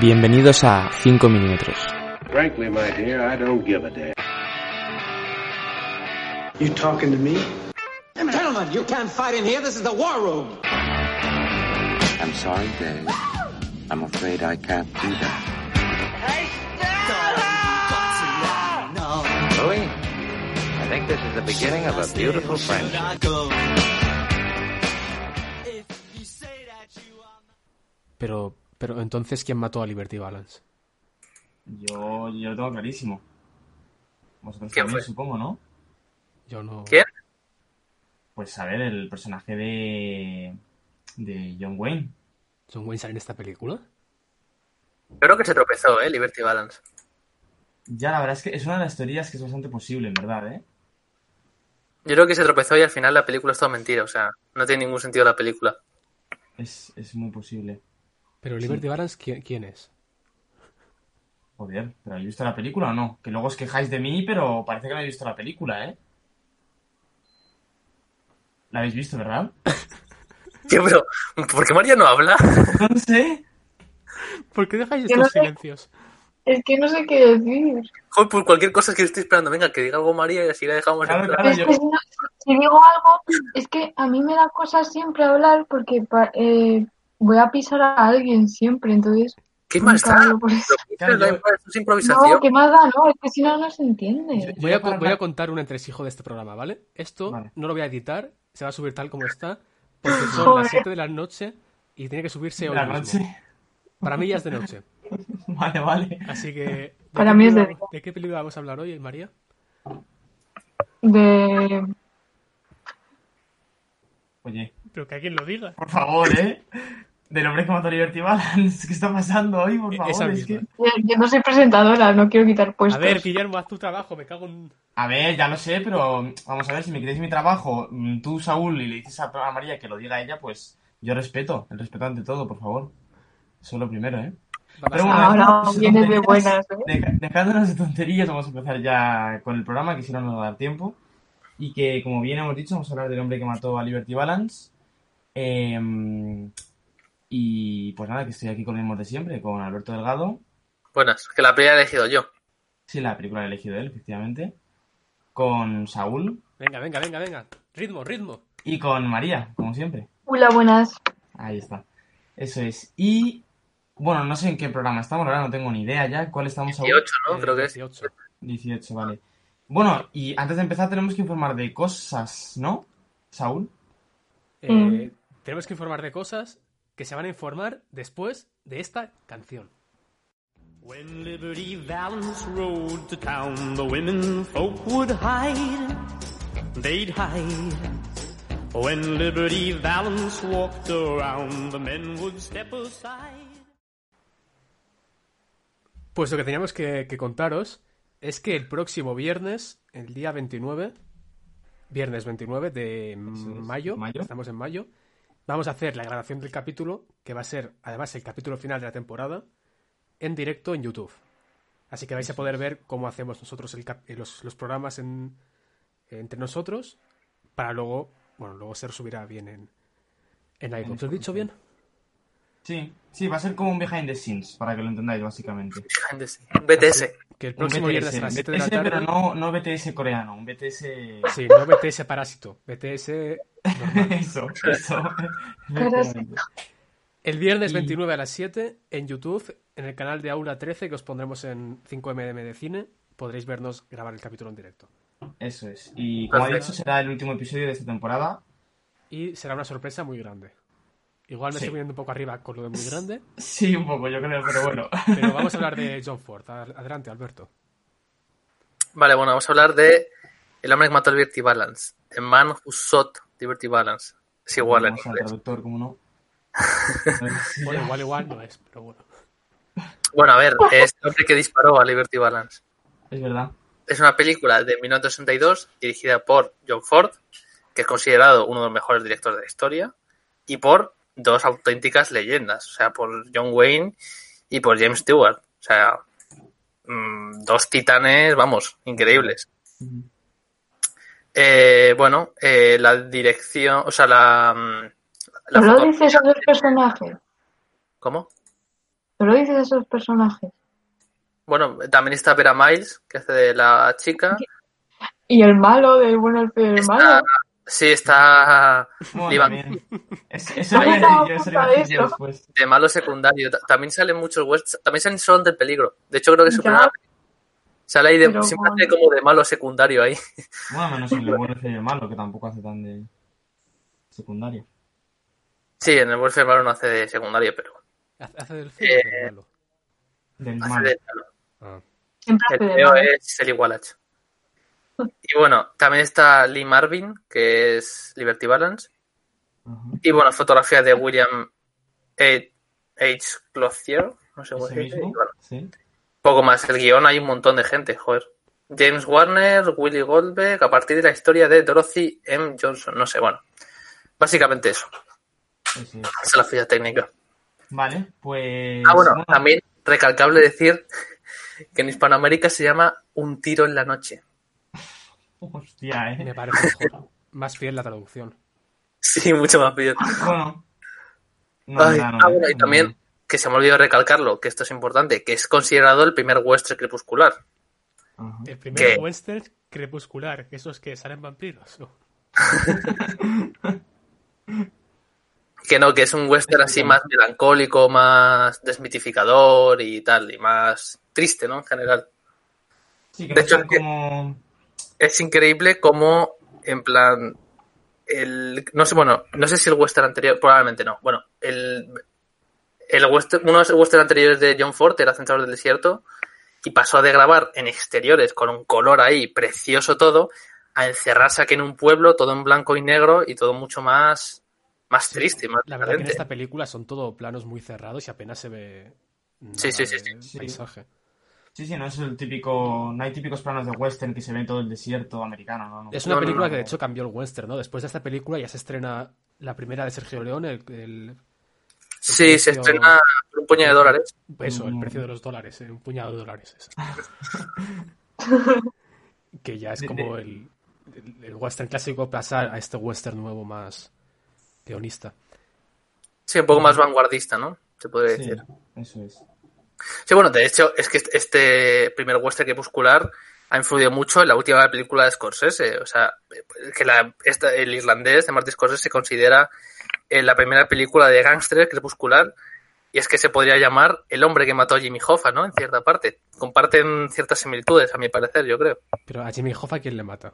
Bienvenidos a 5 milímetros. Frankly, my dear, I don't give a damn. You talking to me? Gentlemen, you can't fight in here. This is the war room. I'm sorry, Dave. I'm afraid I can't do that. Louis, I think this is the beginning of a beautiful friendship. Pero, pero entonces, ¿quién mató a Liberty Balance? Yo, yo lo tengo clarísimo. Vosotros ¿Quién también, fue? supongo, ¿no? Yo no. ¿Quién? Pues a ver, el personaje de. de John Wayne. ¿John Wayne sale en esta película? Creo que se tropezó, ¿eh? Liberty Balance. Ya, la verdad es que es una de las teorías que es bastante posible, en verdad, ¿eh? Yo creo que se tropezó y al final la película es toda mentira. O sea, no tiene ningún sentido la película. Es, es muy posible. Pero Liberty Balance, ¿quién, quién es? Joder, ¿pero habéis visto la película o no? Que luego os quejáis de mí, pero parece que no habéis visto la película, ¿eh? ¿La habéis visto, verdad? Tío, pero ¿por qué María no habla? No sé. ¿Por qué dejáis no estos sé. silencios? Es que no sé qué decir. Joder, por cualquier cosa que estoy esperando. Venga, que diga algo María y así la dejamos Claro, en plan. claro, Es yo- que si, no- si digo algo, es que a mí me da cosa siempre hablar porque eh, voy a pisar a alguien siempre, entonces ¿Qué más da? hablo por eso. Claro, Da yo- igual, esto es improvisación. No, ¿qué más da? No, es que si no, no se entiende. Voy a, voy a contar un entresijo de este programa, ¿vale? Esto Vale. no lo voy a editar, se va a subir tal como está, porque son Joder. las 7 de la noche y tiene que subirse hoy La mismo. noche. Para mí ya es de noche. Vale, vale. Así que... ¿de Para mí es de ¿De qué película vamos a hablar hoy, María? De... Oye, Pero que alguien lo diga. por favor, ¿eh? Del hombre que mató a Liberty Balance. ¿Qué está pasando hoy, por E- favor? esa Es que... misma. Yo, yo no soy presentadora, no quiero quitar A puestos. ver, Guillermo, haz tu trabajo, me cago en... A ver, ya lo sé, pero vamos a ver, si me queréis mi trabajo, mm, tú, Saúl, y le dices a, a María que lo diga ella, pues yo respeto, el respeto ante todo, por favor. Eso es lo primero, ¿eh? Pero bueno, Ahora dejándonos de vienes de tonterías- buenas, ¿eh? dejándonos de tonterías, vamos a empezar ya con el programa, que si no nos va a dar tiempo. Y que, como bien hemos dicho, vamos a hablar del hombre que mató a Liberty Balance. Em, y pues nada, que estoy aquí con el mismo de siempre, con Alberto Delgado. Buenas, que la película he elegido yo. Sí, la película la ha elegido él, efectivamente. Con Saúl Venga, venga, venga, venga. Ritmo, ritmo. y con María, como siempre. Hola, buenas. Ahí está. Eso es. Y bueno, no sé en qué programa estamos, ahora no tengo ni idea ya. ¿Cuál estamos ahora? 18, ¿no? Eh, Creo que es. 18. 18, vale. Bueno, y antes de empezar tenemos que informar de cosas, ¿no? Saúl. Eh, Mm. Tenemos que informar de cosas que se van a informar después de esta canción. When Liberty Valance rode to town, the women folk would hide. They'd hide. When Liberty Valance walked around, the men would step aside. Pues lo que teníamos que, que contaros es que el próximo viernes, el día 29, viernes 29 de mayo, mayo. estamos en mayo, vamos a hacer la grabación del capítulo, que va a ser además el capítulo final de la temporada, en directo en YouTube. Así que vais a poder ver cómo hacemos nosotros el eh, los, los programas en, entre nosotros, para luego, bueno, luego se subirá bien en, en iVoox. ¿Lo he dicho bien? Sí, sí, va a ser como un behind the scenes, para que lo entendáis básicamente. BTS. Que el próximo viernes a las 7 de la BTS, tarde... pero no, no BTS coreano, un BTS... Sí, no BTS parásito, BTS. eso, eso. El viernes Y- 29 a las 7 en YouTube, en el canal de Aula 13 que os pondremos en 5mm de cine, podréis vernos grabar el capítulo en directo. Eso es. Y como ha Perfecto. dicho, será el último episodio de esta temporada. Y será una sorpresa muy grande. Igual me Sí. estoy poniendo un poco arriba con lo de muy grande, Sí, un poco, yo creo, pero bueno. pero vamos a hablar de John Ford. Ad- Adelante, Alberto. Vale, bueno, vamos a hablar de El hombre que mató a Liberty Balance. The man who shot Liberty Balance. Es igual en Vamos al inglés. traductor, como no. Bueno, igual, igual no es, pero bueno. Bueno, a ver, es el hombre que disparó a Liberty Balance. Es verdad. Es una película de 1962 dirigida por John Ford, que es considerado uno de los mejores directores de la historia, y por dos auténticas leyendas, o sea, por John Wayne y por James Stewart. O sea, mm, dos titanes, vamos, increíbles. Eh, bueno, eh, la dirección, o sea, la... mm, la ¿Solo foto- dices esos dos personajes? ¿Cómo? Solo dices esos personajes. Bueno, también está Vera Miles, que hace de la chica. Y el malo, del bueno, el Está- malo. sí, está Bueno. Es- Eso No a yo, a de decir yo eso. después. de malo secundario. Ta- También salen muchos westerns. También salen Son del Peligro. De hecho, creo que es su Sale ahí de, Pero siempre bueno. hace como de malo secundario ahí. Bueno, menos el y el malo, que tampoco hace tan de secundario. Sí, en el Welfare malo no hace de secundario, pero Hace del feo o del Eh, malo. Del hace malo. malo. Ah. Siempre El hace de feo malo. es el Igualach. Y bueno, también está Lee Marvin, que es Liberty Balance. Y bueno, fotografía de William H. H. Clothier. No sé cómo se dice. bueno, sí. Poco más. El guion hay un montón de gente, joder. James Warner, Willie Goldberg, a partir de la historia de Dorothy M. Johnson. No sé, bueno. Básicamente eso. Esa es la ficha técnica. Vale, pues... Ah, bueno, también recalcable decir que en Hispanoamérica se llama Un tiro en la noche. Hostia, eh. Me parece mejor. Más fiel la traducción. Sí, mucho más bien. Bueno. No, Ay, no, no, ah, bueno, y también, no. Que se me olvidó recalcarlo, que esto es importante, que es considerado el primer western crepuscular. El primer ¿Qué? western crepuscular, que esos que salen vampiros. Que no, que es un western así más melancólico, más desmitificador y tal, y más triste, ¿no? En general. Sí, que De no hecho, son es que- como... Es increíble como, en plan, el, no sé, bueno, no sé si el western anterior, probablemente no. Bueno, el, el western, uno de los western anteriores de John Ford era Centauros del Desierto y pasó de grabar en exteriores con un color ahí precioso todo a encerrarse aquí en un pueblo todo en blanco y negro y todo mucho más, más triste, más La verdad que en diferente. esta película son todo planos muy cerrados y apenas se ve. Sí, sí, sí, sí. Paisaje. Sí, sí, no es el típico... No hay típicos planos de western que se ve en todo el desierto americano, ¿no? no. Es una No, no, película no. que de hecho cambió el western, ¿no? Después de esta película ya se estrena la primera de Sergio León, el, el- Sí, se precio- estrena por un puñado de dólares. eso, el Mm. precio de los dólares, eh, un puñado de dólares. eso. que ya es como el, el- el western clásico pasar a este western nuevo más guionista. Sí, un poco más vanguardista, ¿no? Se podría Sí, decir. eso es. Sí, bueno, de hecho, es que este primer western crepuscular ha influido mucho en la última película de Scorsese. O sea, que la, esta- el irlandés de Martin Scorsese se considera eh, la primera película de gángster crepuscular. Y es que se podría llamar El hombre que mató a Jimmy Hoffa, ¿no? En cierta parte. Comparten ciertas similitudes, a mi parecer, yo creo. Pero a Jimmy Hoffa, ¿quién le mata?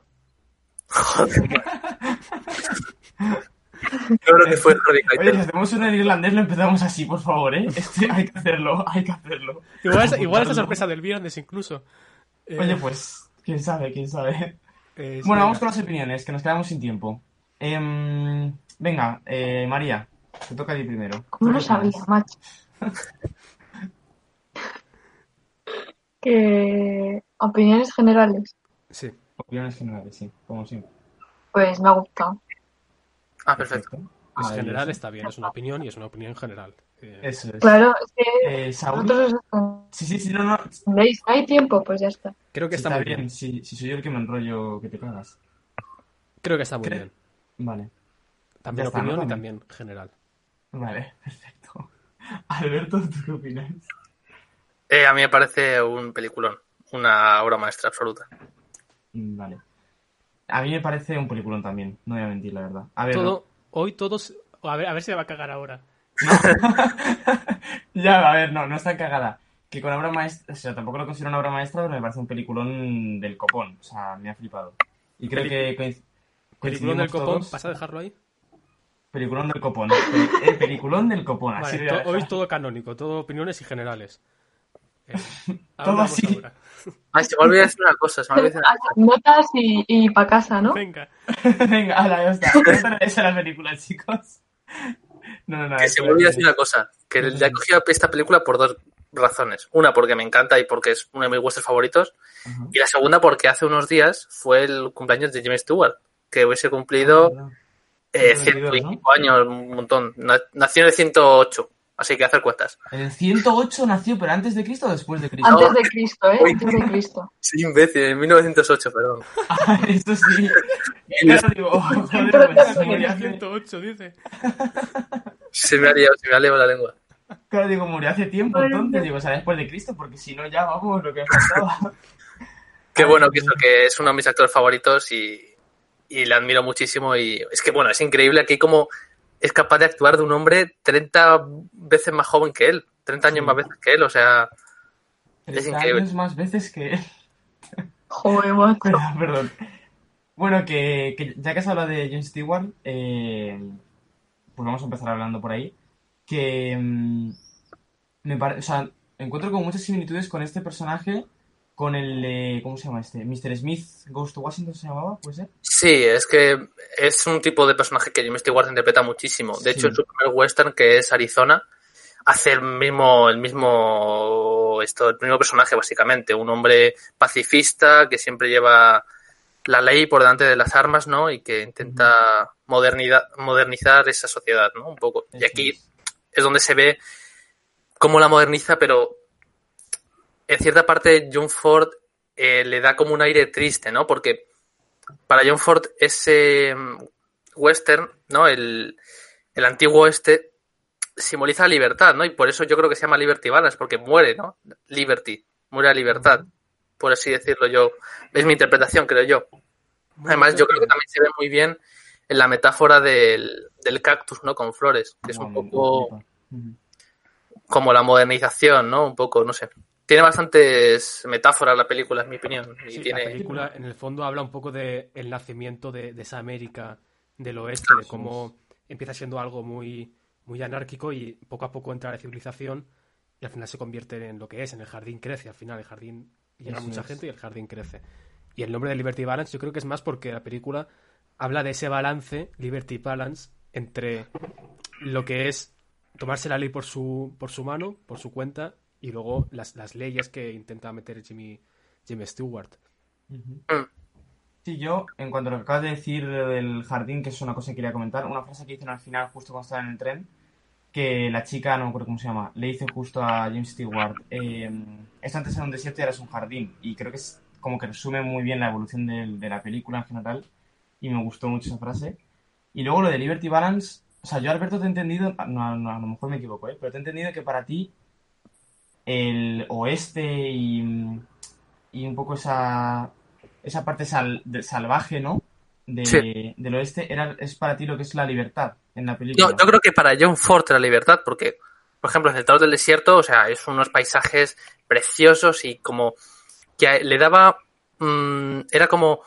Yo creo que fue Harvey Oye, si hacemos uno en irlandés lo empezamos así, por favor, ¿eh? Este, hay que hacerlo, hay que hacerlo. Igual, es- igual es la Apuntarlo. sorpresa del viernes incluso. Eh, Oye, pues, quién sabe, quién sabe. eh, Bueno, vamos con las opiniones, que nos quedamos sin tiempo. Em, venga, eh, María, te toca a ti primero. ¿Cómo lo ¿Qué sabía, macho? que opiniones generales. Sí. Opiniones generales, sí, como siempre. Pues me ha gustado. Ah, perfecto. Es Maravilloso. general, está bien, es una opinión y es una opinión general. Eh, Eso es. Claro, es que Eh, Saúl. vosotros Sí, sí, sí, no, no. ¿Veis? No hay tiempo, pues ya está. creo que sí, está, muy bien. Si, si soy yo el que me enrollo, que te cagas. Creo que está muy ¿Qué? bien. Vale, También está, opinión ¿no? y también general. vale, perfecto. Alberto, ¿tú qué opinas? Eh, a mí me parece un peliculón. Una obra maestra absoluta. Mm, Vale. A mí me parece un peliculón también, no voy a mentir, la verdad. A ver, Todo, hoy todos. A ver, a ver si me va a cagar ahora. ya, a ver, no, no está cagada. Que con obra maestra, o sea, tampoco lo considero una obra maestra, pero me parece un peliculón del copón. O sea, me ha flipado. Y creo que coinc- Peliculón del copón, todos- ¿vas a dejarlo ahí? Peliculón del copón. El peliculón del copón, así Vale, to- hoy es todo canónico, todo opiniones y generales. Eh, Todo así. Ay, se me olvidó decir una cosa. Se me olvidó decir una cosa. Notas y, y para casa, ¿no? Venga. Venga, ala, ya está. Esa era- esa era la película, chicos. No, no, no. Que es se me olvidó decir una cosa. Que le he cogido esta película por dos razones. Una, porque me encanta y porque es uno de mis westerns favoritos. Y la segunda, porque hace unos días fue el cumpleaños de James Stewart. Que hubiese cumplido eh, 122, 105 años, un montón. Na- Nació en el 108. Así que hacer cuentas. ¿En el 108 nació, pero antes de Cristo o después de Cristo? Antes de Cristo, ¿eh? Uy. Antes de Cristo. Sí, imbécil, en 1908, perdón. Ah, Eso sí. Claro, digo, oh, joder, murió es hace- 108, dice. Se me ha liado, se me ha liado la lengua. Claro, digo, murió hace tiempo, Bueno, entonces, no. digo, o sea, después de Cristo, porque si no, ya vamos, lo que me faltaba. Qué bueno que eso, que es uno de mis actores favoritos y, y le admiro muchísimo. Y es que, bueno, es increíble aquí como es capaz de actuar de un hombre 30 veces más joven que él, 30 años Sí. más veces que él, o sea, Es 30 increíble. años más veces que él. Joder, macho. Perdón, perdón. Bueno, que, que ya que has hablado de James Stewart, eh, pues vamos a empezar hablando por ahí. Que mm, me pare- o sea, encuentro como muchas similitudes con este personaje, con el de, ¿cómo se llama este? Mr. Smith Goes to Washington se llamaba, ¿puede ser? sí, es que es un tipo de personaje que James Stewart interpreta muchísimo. De hecho, en su primer western, que es Arizona, hace el mismo, el mismo, esto, el mismo personaje básicamente, un hombre pacifista que siempre lleva la ley por delante de las armas, ¿no? Y que intenta modernidad, modernizar esa sociedad, ¿no? Un poco. Y aquí es donde se ve cómo la moderniza, pero en cierta parte John Ford eh, le da como un aire triste, ¿no? Porque para John Ford ese mm, western, ¿no? El, el antiguo este simboliza libertad, ¿no? Y por eso yo creo que se llama Liberty Balance, porque muere, ¿no? Liberty, muere la libertad, por así decirlo yo. Es mi interpretación, creo yo. Además, yo creo que también se ve muy bien en la metáfora del, del cactus, ¿no? Con flores, que es un poco como la modernización, ¿no? Un poco, no sé. Tiene bastantes metáforas la película, en mi opinión. Y Sí, tiene... La película, en el fondo, habla un poco del el nacimiento de, de esa América del oeste, de cómo empieza siendo algo muy, muy anárquico y poco a poco entra la civilización y al final se convierte en lo que es, en el jardín crece, al final el jardín llega Eso mucha es. gente y el jardín crece. Y el nombre de Liberty Balance yo creo que es más porque la película habla de ese balance, Liberty Balance, entre lo que es tomarse la ley por su, por su mano, por su cuenta, y luego las, las leyes que intenta meter Jimmy, Jimmy Stewart. Sí, yo, en cuanto a lo que acabas de decir del jardín, que es una cosa que quería comentar, una frase que dicen al final, justo cuando estaba en el tren, que la chica, no me acuerdo cómo se llama, le dice justo a James Stewart, eh, esto antes era un desierto y ahora es un jardín. Y creo que es como que resume muy bien la evolución del- de, la película en general, y me gustó mucho esa frase. Y luego lo de Liberty Balance, o sea, yo Alberto te he entendido, no, no, a lo mejor me equivoco, ¿eh? pero te he entendido que para ti el oeste y, y un poco esa, esa parte sal- salvaje, ¿no? De, Sí. del oeste era, es para ti lo que es la libertad en la película. Yo, yo creo que para John Ford la libertad, porque, por ejemplo, el sector del desierto, o sea, es unos paisajes preciosos y como que le daba, mm, era como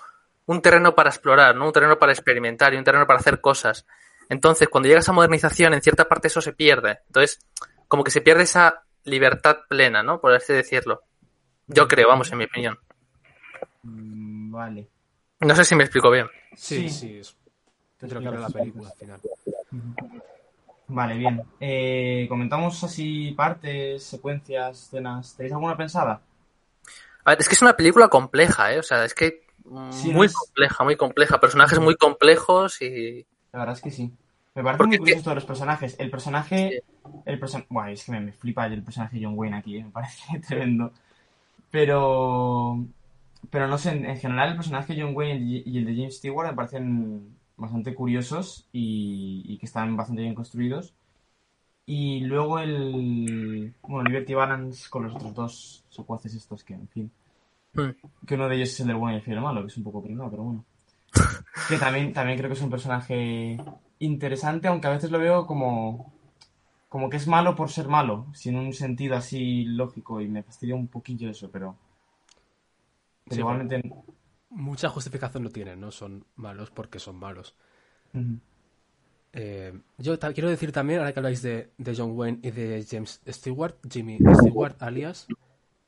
un terreno para explorar, ¿no? Un terreno para experimentar y un terreno para hacer cosas. Entonces, cuando llega esa modernización, en cierta parte eso se pierde. Entonces, como que se pierde esa libertad plena, ¿no? Por así decirlo. Yo creo, vamos, en mi opinión. Mm, Vale. No sé si me explico bien. Sí, Sí. sí, es Te de lo que habla la película al final. Vale, bien. Eh, comentamos así partes, secuencias, escenas. ¿Tenéis alguna pensada? A ver, es que es una película compleja, ¿eh? O sea, es que Sí, muy es- compleja, muy compleja. Personajes muy complejos y... La verdad es que sí. Me parece Porque muy curioso todos los personajes. El personaje. El person... Bueno, es que me, me flipa el personaje de John Wayne aquí, eh, me parece tremendo. Pero. Pero no sé, en, en general el personaje de John Wayne y el de James Stewart me parecen bastante curiosos y, y que están bastante bien construidos. Y luego el. Bueno, Liberty Balance con los otros dos secuaces estos que, en fin. Que uno de ellos es el del bueno y el fiel malo, que es un poco pringado, pero bueno. Que también, también creo que es un personaje interesante, aunque a veces lo veo como, como que es malo por ser malo, sin un sentido así lógico, y me fastidia un poquillo eso, pero, pero Sí, igualmente... Mucha justificación no tienen, ¿no? Son malos porque son malos. Eh, yo quiero decir también, ahora que habláis de, de John Wayne y de James Stewart, Jimmy Stewart alias,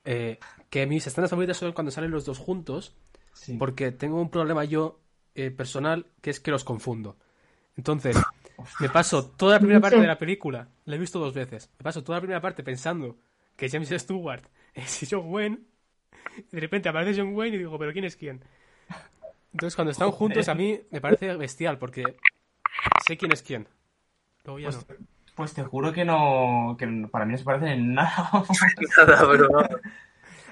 eh, que mis escenas favoritas son cuando salen los dos juntos, Sí. porque tengo un problema yo eh, personal que es que los confundo. Entonces, me paso toda la primera parte de la película, la he visto dos veces, me paso toda la primera parte pensando que James Stewart es John Wayne, y de repente aparece John Wayne y digo, ¿pero quién es quién? Entonces, cuando están juntos, a mí me parece bestial, porque sé quién es quién. Luego ya Pues, no. pues te juro que no, que no- para mí no se parecen en nada. Nada, pero...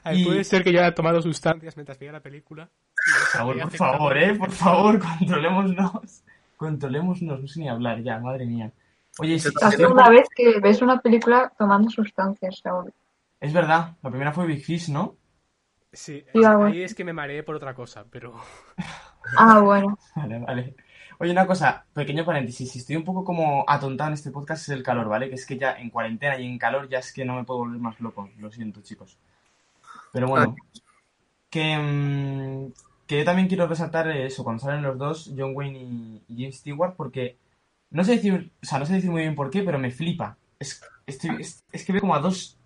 A ver, y- Puede ser que yo haya tomado sustancias mientras veía la película. y Por favor, eh, por favor, controlémonos. Controlémonos, no sé ni hablar ya, madre mía. Oye, si, La segunda vez que ves una película tomando sustancias, Raúl. es verdad, la primera fue Big Fish, ¿no? Sí, ahí es que me mareé por otra cosa, pero... Ah, bueno. Vale, vale. Oye, una cosa, pequeño paréntesis, si estoy un poco como atontado en este podcast es el calor, ¿vale? Que es que ya en cuarentena y en calor ya es que no me puedo volver más loco, lo siento, chicos. Pero bueno, que, mm, que yo también quiero resaltar eso, cuando salen los dos, John Wayne y, y James Stewart, porque no sé decir, o sea, no sé decir muy bien por qué, pero me flipa. Es, estoy- es, es que veo como a dos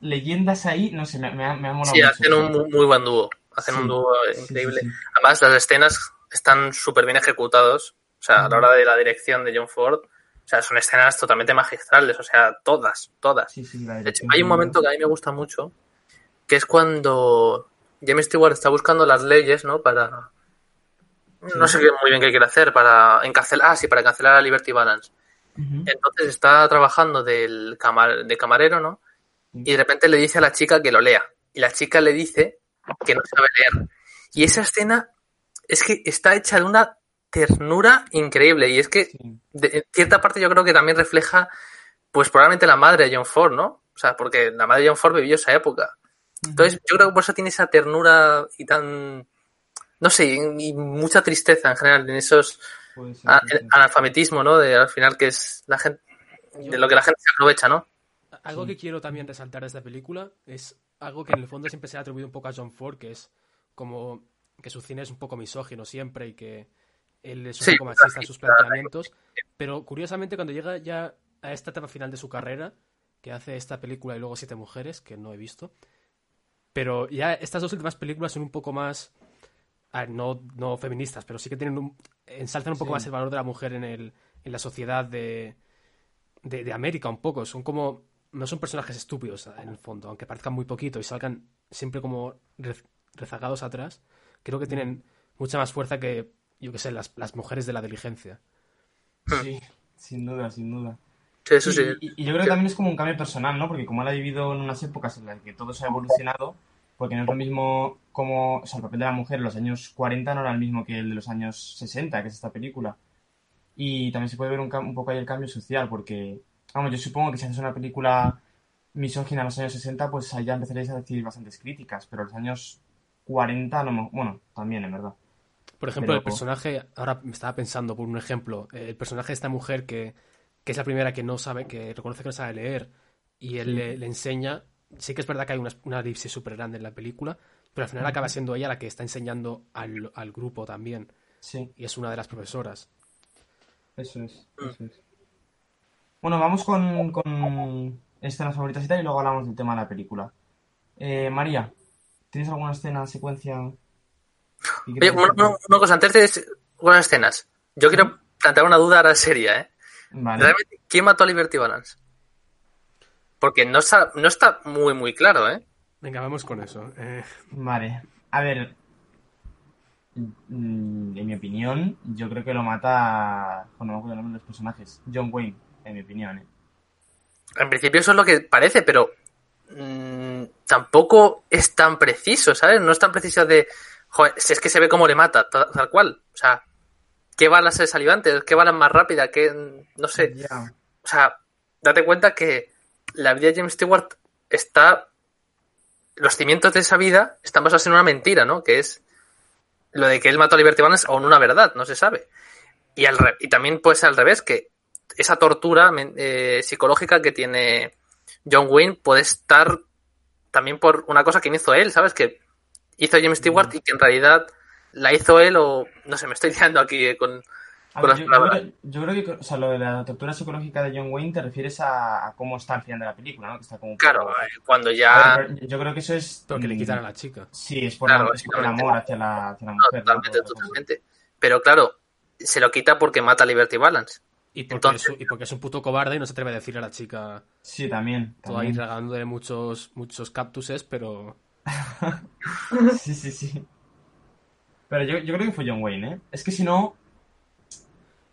leyendas ahí, no sé, me, me ha, me ha molado Sí, mucho hacen un muy, muy buen dúo. Hacen Sí, un dúo sí, increíble. sí, sí. Además, las escenas están súper bien ejecutados. O sea, a la hora de la dirección de John Ford, o sea, son escenas totalmente magistrales. O sea, todas, todas. Sí, sí, De hecho, hay un momento que a mí me gusta mucho, que es cuando James Stewart está buscando las leyes, ¿no? Para... No sé muy bien qué quiere hacer, para encarcelar... Ah, sí, para cancelar a Liberty Balance. Entonces está trabajando del camar- de camarero, ¿no? Y de repente le dice a la chica que lo lea. Y la chica le dice que no sabe leer. Y esa escena es que está hecha de una ternura increíble. Y es que, de, en cierta parte, yo creo que también refleja, pues probablemente la madre de John Ford, ¿no? O sea, porque la madre de John Ford vivió esa época. Entonces, yo creo que por eso tiene esa ternura y tan. No sé, y mucha tristeza en general en esos a- el analfabetismo, ¿no? De al final que es la gente. De lo que la gente se aprovecha, ¿no? Algo que quiero también resaltar de esta película es algo que en el fondo siempre se ha atribuido un poco a John Ford, que es como que su cine es un poco misógino siempre y que él es un Sí, poco machista en sus planteamientos. Pero curiosamente cuando llega ya a esta etapa final de su carrera, que hace esta película y luego Siete Mujeres, que no he visto, pero ya estas dos últimas películas son un poco más, a ver, no, no feministas, pero sí que tienen un, ensalzan un poco Sí. más el valor de la mujer en, el, en la sociedad de, de, de América un poco. Son como. No son personajes estúpidos en el fondo, aunque parezcan muy poquito y salgan siempre como rez- rezagados atrás. Creo que tienen mucha más fuerza que, yo que sé, las, las mujeres de la diligencia. Sí, sin duda, sin duda. Sí, eso Y, sí. y- y yo creo que también es como un cambio personal, ¿no? Porque como él ha vivido en unas épocas en las que todo se ha evolucionado, porque no es lo mismo como, o sea, el papel de la mujer en los años 40 no era el mismo que el de los años 60, que es esta película. Y también se puede ver un, un poco ahí el cambio social, porque, vamos, yo supongo que si haces una película misógina en los años 60, pues ahí ya empezaréis a decir bastantes críticas, pero en los años 40 no, bueno, también, en verdad. Por ejemplo, el Pero- personaje, ahora me estaba pensando por un ejemplo, eh, el personaje de esta mujer que, que es la primera que no sabe, que reconoce que no sabe leer y él Sí. le, le enseña. Sí que es verdad que hay una, una elipsis súper grande en la película, pero al final acaba siendo ella la que está enseñando al, al grupo también. Sí. Y es una de las profesoras. Eso es, eso es. Bueno, vamos con, con escenas favoritas y tal, y luego hablamos del tema de la película. Eh, María, ¿tienes alguna escena, secuencia? Oye, una, destacar? una- una cosa, antes de unas escenas. Yo quiero plantear una duda ahora seria, ¿eh? Vale. Realmente, ¿quién mató a Liberty Balance? Porque no está, no está muy, muy claro, ¿eh? Venga, vamos con eso. Eh, Vale, a ver. mm, En mi opinión, yo creo que lo mata. Bueno, no me acuerdo el nombre de los personajes. John Wayne, en mi opinión, ¿eh? En principio eso es lo que parece, pero mm, tampoco es tan preciso, ¿sabes? No es tan preciso de, joder, si es que se ve cómo le mata, ta- tal, cual. O sea, ¿qué balas es salivantes? ¿Qué balas más rápida? ¿Qué, no sé. O sea, date cuenta que la vida de James Stewart está. Los cimientos de esa vida están basados en una mentira, ¿no? Que es lo de que él mató a Liberty Balance o en una verdad, no se sabe. Y, al re- y también puede ser al revés, que esa tortura eh, psicológica que tiene John Wayne puede estar también por una cosa que hizo él, ¿sabes? Que hizo James Stewart y que en realidad la hizo él o no sé, me estoy liando aquí eh, con ver, yo, creo, yo creo que, o sea, lo de la tortura psicológica de John Wayne te refieres a, a cómo está al final de la película, ¿no? Que está como un Claro, poco- eh, cuando ya... ver, yo creo que eso es. porque le mm, quitan a la chica. Sí, es por, Claro, la- es por el amor hacia la, hacia la No, mujer. ¿no? totalmente, totalmente. Pero claro, se lo quita porque mata a Liberty Balance. Y porque, Entonces- es, un- y porque es un puto cobarde y no se atreve a decirle a la chica Sí, también. todo ahí también. regalándole muchos, muchos cactuses, pero Sí, sí, sí. Pero yo, yo creo que fue John Wayne, ¿eh? Es que si no.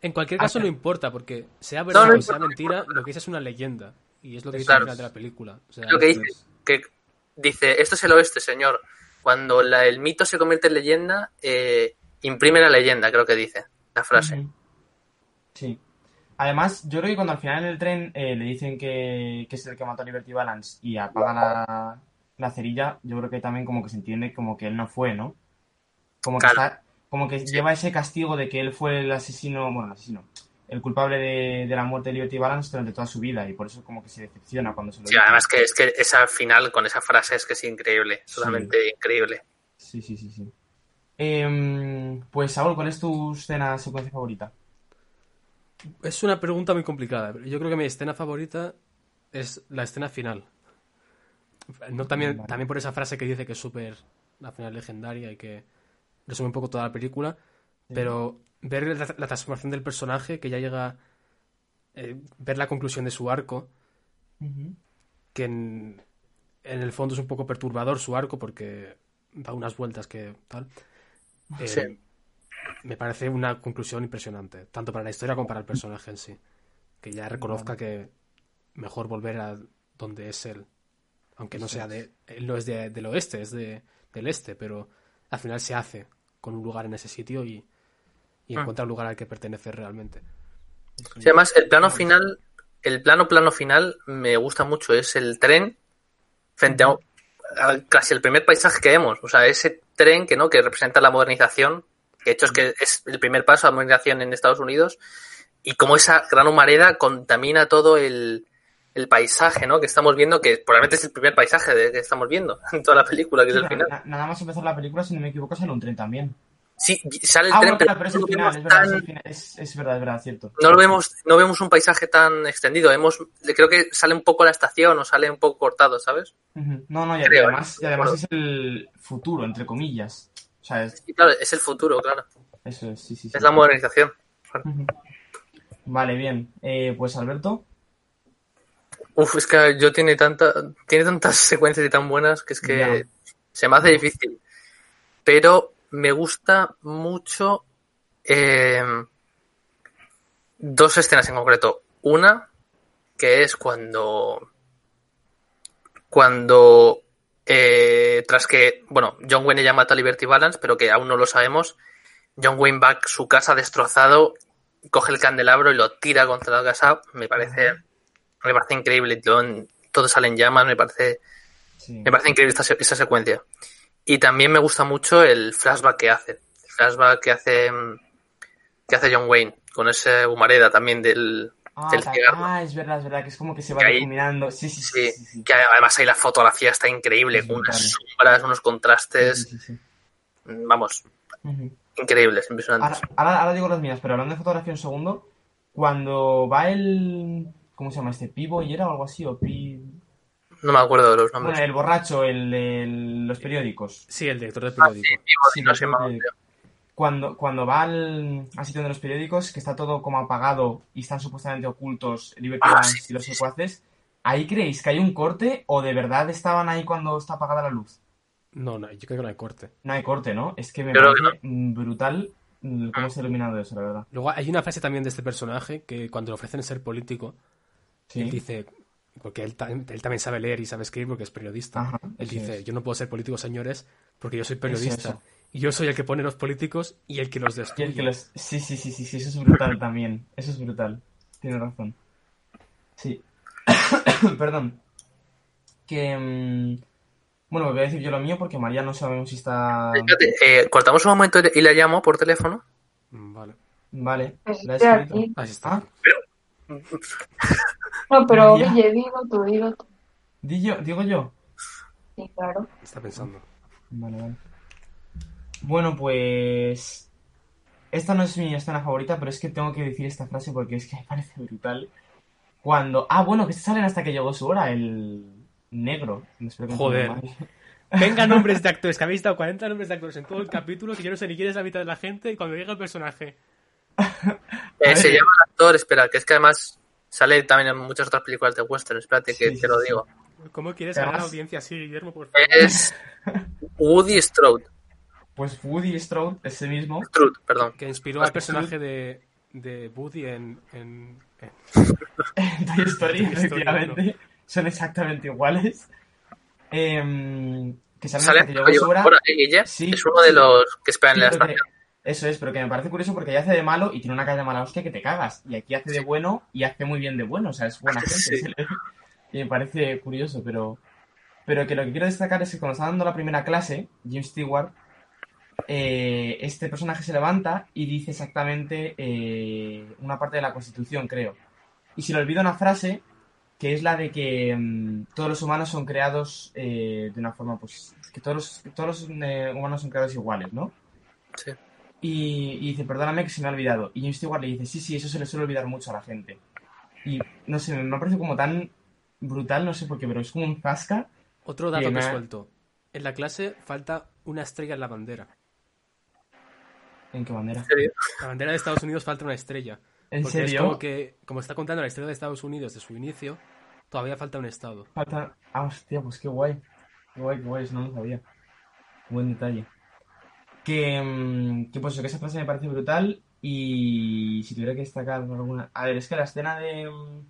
En cualquier Ah, caso no importa, porque sea verdad no o sea mentira, lo que dice es una leyenda. Y es lo que dice Claro. al final de la película. O sea, Lo que dice, es. que dice, esto es el oeste, señor. Cuando la- el mito se convierte en leyenda, eh, imprime la leyenda, creo que dice la frase. Sí. Además, yo creo que cuando al final en el tren eh, le dicen que, que es el que mató a Liberty Balance y apaga la, la cerilla, yo creo que también como que se entiende como que él no fue, ¿no? Como que, Claro. está, como que lleva ese castigo de que él fue el asesino, bueno, el asesino, el culpable de, de la muerte de Liberty Balance durante toda su vida y por eso como que se decepciona cuando se lo Sí, dice. además que es que esa final con esa frase es que es increíble, totalmente increíble. Sí, sí, sí, sí. Em, pues, Saúl, ¿cuál es tu escena secuencia favorita? Es una pregunta muy complicada. pero Yo creo que mi escena favorita es la escena final. No también, Vale. también por esa frase que dice que es súper la final legendaria y que resume un poco toda la película. Pero ver la, la transformación del personaje, que ya llega. eh, ver la conclusión de su arco, que en, en el fondo es un poco perturbador su arco porque da unas vueltas que tal. Eh, Sí. Me parece una conclusión impresionante, tanto para la historia como para el personaje en sí. Que ya reconozca que mejor volver a donde es él. Aunque no sea de. Él no es de- del oeste, es de, del este, pero al final se hace con un lugar en ese sitio y, y Ah. encuentra un lugar al que pertenece realmente. Sí, además, el plano final, el plano plano final me gusta mucho, es el tren frente a, a casi el primer paisaje que vemos. O sea, ese tren que no, que representa la modernización, que de hecho es que es el primer paso a la modernización en Estados Unidos, y como esa gran humareda contamina todo el, el paisaje, ¿no? Que estamos viendo, que probablemente es el primer paisaje de, que estamos viendo en toda la película, que es el final. na- nada más empezar la película, si no me equivoco, sale un tren también. Sí, sale el ah, tren, bueno, pero es el final, es verdad, tan- es, el final, es, verdad, es verdad, cierto. no lo vemos, no vemos un paisaje tan extendido, vemos, creo que sale un poco la estación o sale un poco cortado, ¿sabes? No, no, y, Creo, además, y además es el futuro, entre comillas. O sea, es, claro, es el futuro, claro. eso es, sí, sí, sí. Es la modernización. Vale, bien. Eh, pues Alberto, Uf, es que yo tiene tanta, tiene tantas secuencias y tan buenas que es que se me hace difícil. Pero me gusta mucho eh, dos escenas en concreto. Una, que es cuando cuando eh, tras que, bueno, John Wayne ya mata a Liberty Balance, pero que aún no lo sabemos, John Wayne va a su casa destrozado, coge el candelabro y lo tira contra la casa, me parece, me parece increíble, todo, sale en llamas, me parece, sí. me parece increíble esta, esta secuencia. Y también me gusta mucho el flashback que hace, el flashback que hace, que hace John Wayne, con ese humareda también del, Ah, del ah, es verdad, es verdad, que es como que se va Que ahí- difuminando. Sí, sí, sí. Sí, que además ahí la fotografía está increíble, Es con unas sombras, unos contrastes, vamos, Ujú. increíbles, impresionantes. Ahora, ahora, ahora digo las mías, pero hablando de fotografía un segundo, cuando va el... ¿Cómo se llama este? ¿Pivo y era o algo así? ¿O pi... No me acuerdo de los nombres. Bueno, el borracho, el de los periódicos. Sí, el director del Ah, periódico. sí, no sé el. Cuando, cuando va al, al sitio de los periódicos, que está todo como apagado y están supuestamente ocultos Liberty Ah, sí, y los sí, sí. secuaces, ¿ahí creéis que hay un corte o de verdad estaban ahí cuando está apagada la luz? No, no, yo creo que no hay corte. No hay corte, ¿no? Es que me que parece brutal mm, cómo está iluminado eso, la verdad. Luego hay una frase también de este personaje que cuando le ofrecen ser político, Sí. él dice, porque él, ta- él también sabe leer y sabe escribir porque es periodista. Ajá, él dice, es. yo no puedo ser político, señores, porque yo soy periodista. Y yo soy el que pone los políticos y el que los destruye. el que los... Sí, sí, sí, sí, sí, eso es brutal también. Eso es brutal. Tienes razón. Sí. Perdón. Que... mm, Bueno, voy a decir yo lo mío porque María no sabemos si está... Espérate, eh, cortamos un momento y la llamo por teléfono. Mm, Vale. Vale. ¿La he escrito? Así está. Ah, No, pero Ya. Guille, digo tú, digo tú. di yo, digo yo. Sí, claro. Está pensando. Vale, vale. Bueno, pues... Esta no es mi escena favorita, pero es que tengo que decir esta frase porque es que me parece brutal. Cuando... Ah, bueno, que salen hasta que llegó su hora, el negro. Espero que no Joder. Venga nombres de actores, que habéis dado 40 nombres de actores en todo el capítulo, que yo no sé ni quién es la mitad de la gente, y cuando llega el personaje... Eh, se llama el actor, espera, que es que además sale también en muchas otras películas de western. Espérate que Sí, te lo digo. ¿Cómo quieres ganar audiencia así, Guillermo? Por favor. Es Woody Strode. Pues Woody Strode, ese mismo. Strode, perdón. Que inspiró al personaje de, de Woody en... en- en- en Toy Story, Toy Story efectivamente. Son exactamente iguales. Em, que salen Sale hora. ahora, ¿eh, Guille? Sí, es uno de sí. los que esperan en la estación. Eso es, pero que me parece curioso porque ella hace de malo y tiene una cara de mala hostia que te cagas. Y aquí hace de bueno y hace muy bien de bueno. O sea, es buena gente. Sí. Y me parece curioso, pero. Pero que lo que quiero destacar es que cuando está dando la primera clase, Jim Stewart, eh, este personaje se levanta y dice exactamente eh, una parte de la Constitución, creo. Y se le olvida una frase que es la de que mm, todos los humanos son creados eh, de una forma, pues, que todos los, todos los eh, humanos son creados iguales, ¿no? Sí. Y, y dice, perdóname que se me ha olvidado. Y James Stewart le dice, sí, sí, eso se le suele olvidar mucho a la gente. Y no sé, me ha parecido como tan brutal, no sé por qué, pero es como un zasca. Otro dato que que me suelto. En la clase falta una estrella en la bandera. ¿En qué manera? ¿En? La bandera de Estados Unidos falta una estrella. ¿En Porque es serio? como que, como está contando la historia de Estados Unidos de su inicio, todavía falta un estado. Falta... Ah, hostia, pues qué guay. Qué guay, qué guay, eso no lo sabía. Buen detalle. Que, mm, que pues eso, que esa frase me parece brutal y si tuviera que destacar alguna... A ver, es que la escena de... mm,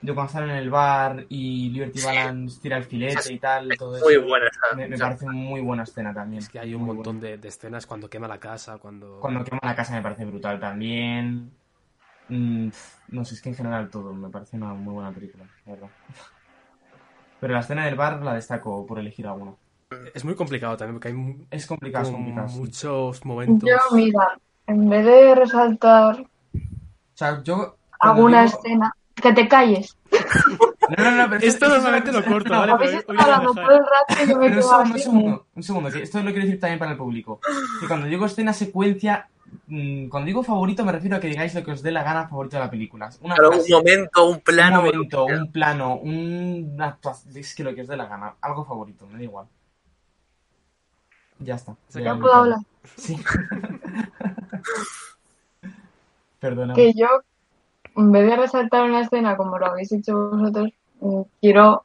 De cuando están en el bar y Liberty Balance tira el filete y tal, todo eso. Muy buena esa. Me, me parece muy buena escena también. Es que hay un Muy montón de, de escenas cuando quema la casa, cuando... Cuando quema la casa me parece brutal también. Mm, no sé, es que en general todo me parece una muy buena película, la verdad. Pero la escena del bar la destaco por elegir alguna. Es muy complicado también porque hay Es complicado, complicado. sí. muchos momentos. Yo, mira, en vez de resaltar O sea, yo. alguna digo- escena, que te calles. No, no, no, pero Esto eso- normalmente eso- lo corto, no, ¿vale? Habéis Pero hoy- hoy todo el rato y yo me Pero un quedo segundo, un segundo, un segundo, que esto lo quiero decir también para el público. Que cuando digo escena secuencia, mm, cuando digo favorito me refiero a que digáis lo que os dé la gana favorito de la película. Una Claro, un momento, un plano. un momento, un plano, una actuación, es que lo que os dé la gana, algo favorito, me da igual. Ya está. Se Ya acabó. ¿Ya puedo hablar? Sí. Perdona. Que yo, en vez de resaltar una escena como lo habéis hecho vosotros, eh, quiero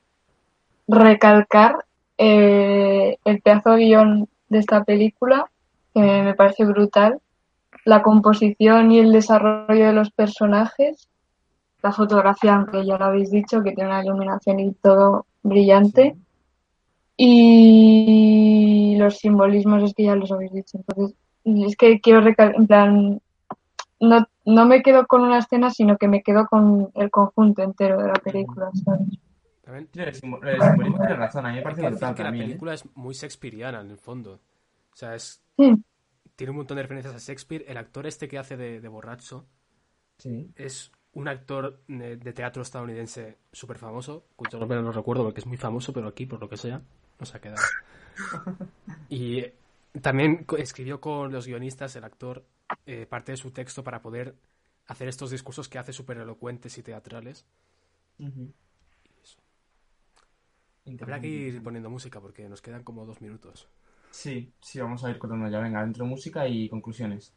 recalcar eh, el pedazo de guion de esta película, que me parece brutal, la composición y el desarrollo de los personajes, la fotografía, aunque ya lo habéis dicho, que tiene una iluminación y todo brillante, y los simbolismos es que ya los habéis dicho. Entonces, es que quiero recalcar, en plan, no, no me quedo con una escena, sino que me quedo con el conjunto entero de la película, ¿sabes? También- el simbolismo tiene razón, a mí me parece que decir brutal que la. ¿eh? película es muy shakespeariana en el fondo. O sea, es Sí, tiene un montón de referencias a Shakespeare. El actor este que hace de, de borracho Sí. es un actor de, de teatro estadounidense súper famoso, cuyo nombre no lo recuerdo porque es muy famoso, pero aquí, por lo que sea, no se ha quedado. Y también escribió con los guionistas, el actor, eh, parte de su texto para poder hacer estos discursos que hace súper elocuentes y teatrales. Ujú. Habrá que ir poniendo música porque nos quedan como dos minutos. Sí, sí, vamos a ir cortando ya. Venga, dentro música y conclusiones.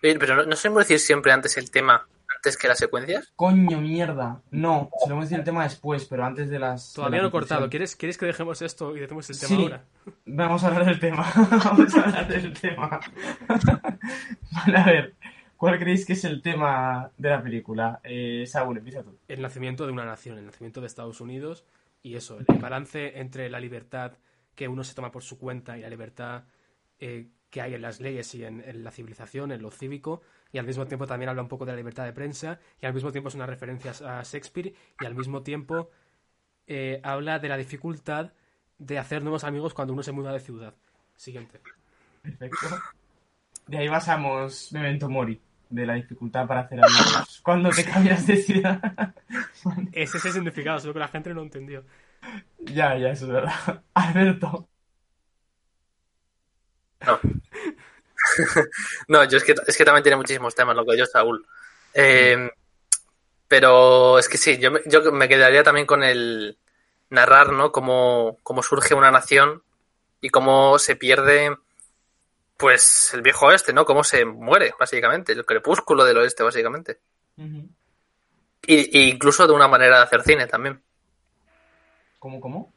Pero no, no solemos decir siempre antes el tema, antes que las secuencias. Coño, mierda. No, se lo vamos a decir el tema después, pero antes de las. de Todavía la no he cortado. ¿Quieres, ¿Quieres que dejemos esto y decimos el tema Sí. ahora? Vamos a hablar del tema. vamos a hablar del tema. vale, a ver. ¿Cuál creéis que es el tema de la película? Eh, Saúl, empieza tú. el nacimiento de una nación, el nacimiento de Estados Unidos y eso, el balance entre la libertad que uno se toma por su cuenta y la libertad eh, que hay en las leyes y en, en la civilización, en lo cívico, y al mismo tiempo también habla un poco de la libertad de prensa y al mismo tiempo es una referencia a Shakespeare y al mismo tiempo eh, habla de la dificultad de hacer nuevos amigos cuando uno se muda de ciudad. Siguiente. Perfecto. De ahí basamos Memento Mori, de la dificultad para hacer amigos. Cuando te cambias de ciudad. Ese es el significado, solo que la gente no entendió. ya, ya, eso es verdad. Alberto. No. no, yo es que, es que también tiene muchísimos temas, lo que yo, Saúl. Eh, pero es que sí, yo me, yo me quedaría también con el narrar, ¿no? Cómo, cómo surge una nación y cómo se pierde, pues, el viejo oeste, ¿no? Cómo se muere, básicamente, el crepúsculo del oeste, básicamente. Ujú. Y, y incluso de una manera de hacer cine también. ¿Cómo, cómo?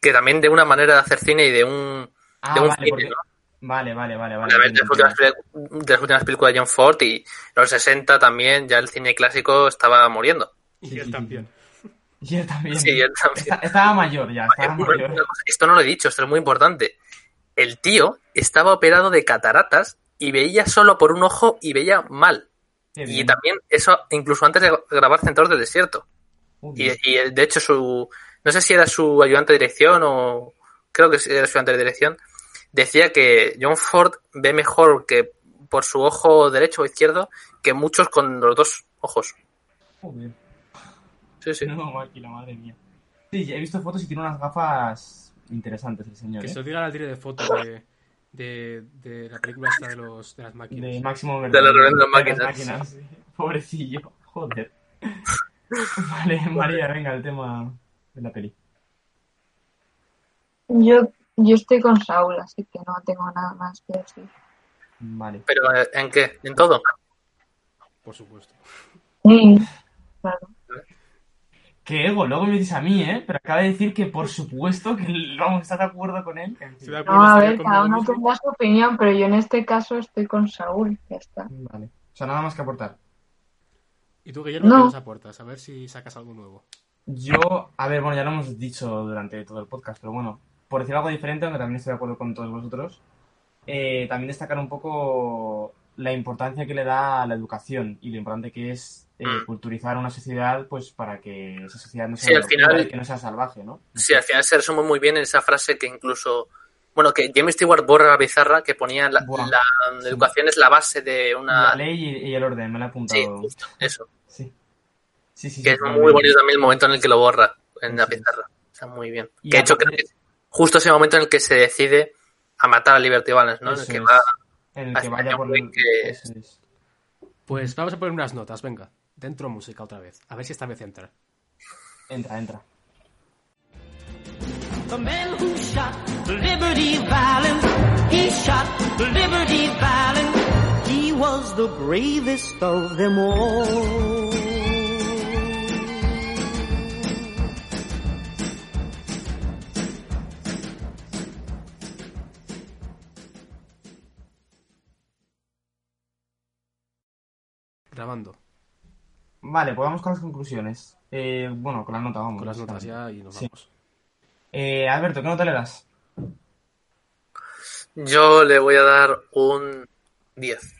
Que también de una manera de hacer cine y de un, Ah, de un vale, cine, porque... ¿no? Vale, vale, vale, vale. De las, últimas, peli- de las últimas películas de John Ford y los 60 también ya el cine clásico estaba muriendo. Y Sí, él también. Y él también. Sí, él también. Está- estaba mayor ya, estaba bueno, mayor. una cosa, Esto no lo he dicho, esto es muy importante. el tío estaba operado de cataratas y veía solo por un ojo y veía mal. Qué Y bien. también eso incluso antes de grabar Centauros del Desierto. Y, y, de hecho su no sé si era su ayudante de dirección o creo que era su ayudante de dirección decía que John Ford ve mejor que por su ojo derecho o izquierdo que muchos con los dos ojos. Joder. Sí, sí. No, máquina, madre mía. Sí, he visto fotos y tiene unas gafas interesantes el señor. Que ¿eh? se lo digan al tiro de fotos de, de, de la película esta de, los, de las máquinas. De máximo De la rebelión de las máquinas. sí. Pobrecillo, joder. vale, María, venga, el tema de la peli. Yo, yo estoy con Saúl, así que no tengo nada más que decir. Vale. Pero eh, ¿en qué? ¿En todo? Por supuesto. Sí, claro. Qué ego, luego me dices a mí, ¿eh? Pero acaba de decir que por supuesto que vamos a estar de acuerdo con él. En fin. Estoy de acuerdo, No, a ver, cada uno tendrá su opinión, pero yo en este caso estoy con Saúl, ya está. Vale. O sea, nada más que aportar. ¿Y tú, Guillermo, No. qué nos aportas? A ver si sacas algo nuevo. Yo, a ver, bueno, ya lo hemos dicho durante todo el podcast, pero bueno, por decir algo diferente, aunque también estoy de acuerdo con todos vosotros, eh, también destacar un poco la importancia que le da a la educación y lo importante que es eh, Mm. culturizar una sociedad, pues para que esa sociedad no sea, Sí, al final- que no sea salvaje, ¿no? Sí, al final se resume muy bien en esa frase que incluso bueno, que James Stewart borra la pizarra que ponía la, educación es la base de una La ley y, y el orden, me la he apuntado. Sí, justo, eso. Sí. Sí, sí, que es muy bonito también el momento en el que lo borra en la pizarra. Está muy bien. Y que de hecho creo que justo ese momento en el que se decide a matar a Liberty Balance, ¿no? En el Eso que es. va En el que vaya por el... que- eso es. Pues vamos a poner unas notas, venga. Dentro música otra vez. A ver si esta vez entra. Entra, entra. The man who shot Liberty Valance, he shot Liberty Valance. He was the bravest of them all. Grabando. Vale, pues vamos con las conclusiones. Eh, bueno, con la nota, vamos. Con las notas ya y nos Sí. vamos. Eh, Alberto, ¿qué nota le das? Yo le voy a dar un 10.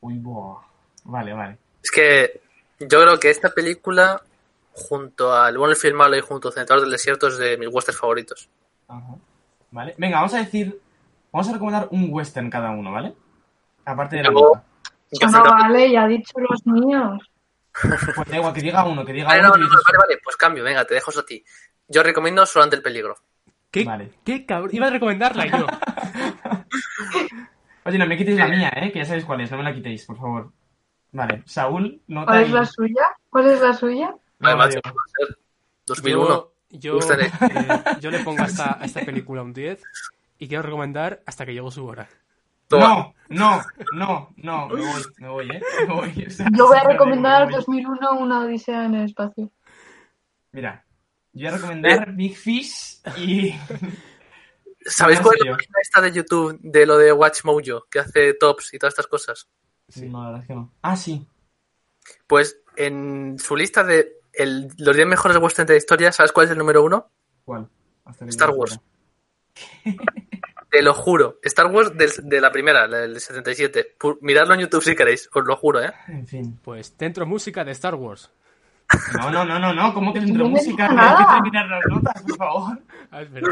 Uy, buah. Vale, vale. Es que yo creo que esta película, junto a El bueno, el film malo y junto a Centauros del Desierto, es de mis westerns favoritos. Ajá. Vale. Venga, vamos a decir. Vamos a recomendar un western cada uno, ¿vale? Aparte de la Yo- nota. Yo no vale, ya ha dicho los míos. Pues da igual, que diga uno, que diga Vale, uno. no, no, no, dices- vale, vale, pues cambio, venga, te dejo eso a ti. Yo recomiendo Solo ante el peligro. ¿Qué, Vale. qué cabrón? Iba a recomendarla yo. Oye, no me quitéis la mía, ¿eh? Que ya sabéis cuál es, no me la quitéis, por favor. Vale, Saúl, nota ¿Cuál es la suya? ¿Cuál es la suya? Vale, No, macho, va a ser 2001. Yo, eh, yo le pongo a esta, a esta película un 10 y quiero recomendar hasta que llegó su hora. No, no, no, no, me voy, me voy, ¿eh? Me voy. o sea, Yo voy a me recomendar voy. 2001 Una Odisea en el Espacio. Mira, yo voy a recomendar Big Fish y... ¿Sabéis ¿En cuál es la página esta de YouTube de lo de Watch Mojo, que hace tops y todas estas cosas? No, la verdad es que no. Ah, sí. Pues en su lista de el- los 10 mejores westerns de la historia, ¿sabes cuál es el número uno? ¿Cuál? Hasta Star Wars. Te lo juro. Star Wars de, la primera, la del 77. Pu- Miradlo en YouTube si queréis, os lo juro, ¿eh? En fin. Pues dentro música de Star Wars. No, no, no, no, no. ¿Cómo que dentro No música? Hay que terminar las notas, por favor. Ah, es verdad.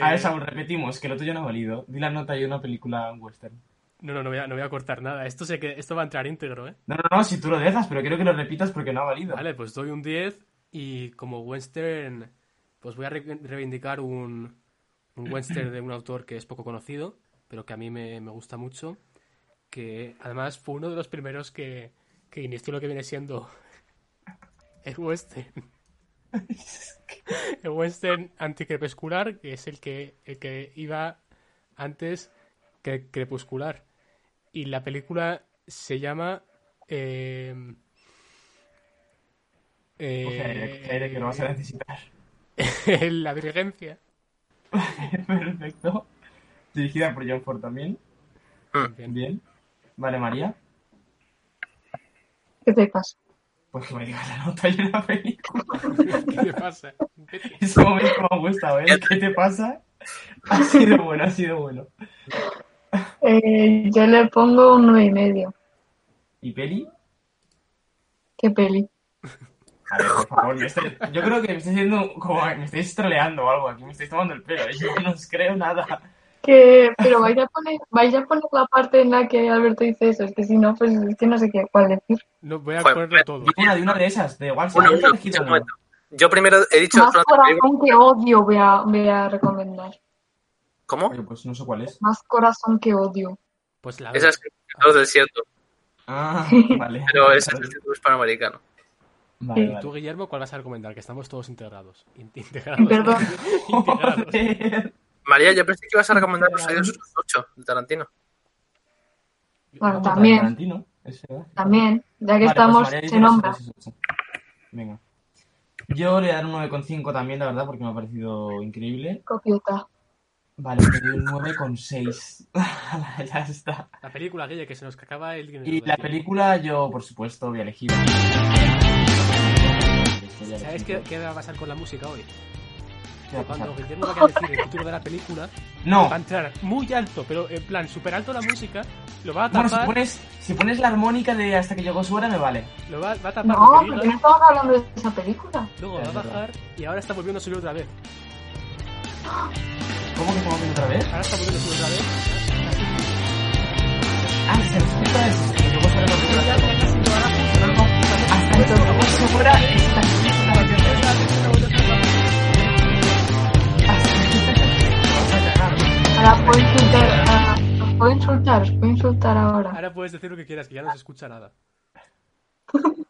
A ver, Eh, Saúl, repetimos, que lo tuyo no ha valido. Di la nota y una película western. no, no, no voy, a, no voy a cortar nada. Esto sé que esto va a entrar íntegro, ¿eh? No, no, no, si tú lo dejas, pero quiero que lo repitas porque no ha valido. Vale, pues doy un 10 y como western, pues voy a re- reivindicar un, un western de un autor que es poco conocido, pero que a mí me, me gusta mucho, que además fue uno de los primeros que, que inició lo que viene siendo el western. El western anticrepuscular, que es el que, el que iba antes que crepuscular. Y la película se llama... eh, aire, coge aire, que lo vas a necesitar. la dirigencia. Perfecto. Dirigida por John Ford también. Bien. Bien. Vale, María. ¿Qué te pasa? Pues que me digas la nota y una película. ¿Qué te pasa? Vete. Ese momento me ha gustado, ¿eh? ¿Qué te pasa? Ha sido bueno, ha sido bueno. Eh, yo le pongo un nueve y medio. ¿Y peli? ¿Qué peli? A ver, por favor, me estoy- yo creo que me estáis haciendo como me estáis troleando o algo aquí, me estáis tomando el pelo, ¿eh? yo no os creo nada. Que, pero vais a poner, vais a poner la parte en la que Alberto dice eso, es que si no, pues es que no sé qué, cuál decir. No, voy a ponerlo todo. Di una de una de esas, de Uno, uno, un momento. Yo primero he dicho Más corazón que odio voy a, voy a recomendar. ¿Cómo? Oye, pues no sé cuál es. Más corazón que odio. Pues la Esa es Los del Desierto, Ah, vale. pero ese es el título hispanoamericano. Vale, ¿Y vale. tú, Guillermo, cuál vas a recomendar? Que estamos todos integrados. In- integrados. Perdón. integrados. María, yo pensé que ibas a recomendar Los Años 8 de Tarantino. Bueno, también. Tarantino, verdad. También, ya que Vale, pues estamos, María los nombra. Venga. Yo le daré un 9,5 también, la verdad, porque me ha parecido increíble. Copiota. Vale, le doy un 9,6. ya está. La película, Guille, que se nos acaba el. Y la película, yo, por supuesto, voy a elegir. ¿Sabes qué, qué va a pasar con la música hoy? Cuando Guillermo vaya a decir el título de la película, No. va a entrar muy alto, pero en plan, súper alto la música, lo va a Bueno, si tapar, pones, si pones la armónica de hasta que llegó su hora, me vale. lo va, va a tapar No, porque no estamos hablando de esa película. luego Es va a verdad. bajar y ahora está volviendo a subir otra vez. ¿Cómo que estamos haciendo otra vez? Ahora está volviendo a subir otra vez. Ah, se escucha eso. Hasta que llegó su hora de Hasta que llegó su hora, esta Ahora puedo insultar, ah, os puedo insultar, puedo insultar ahora. Ahora puedes decir lo que quieras, que ya no se escucha nada.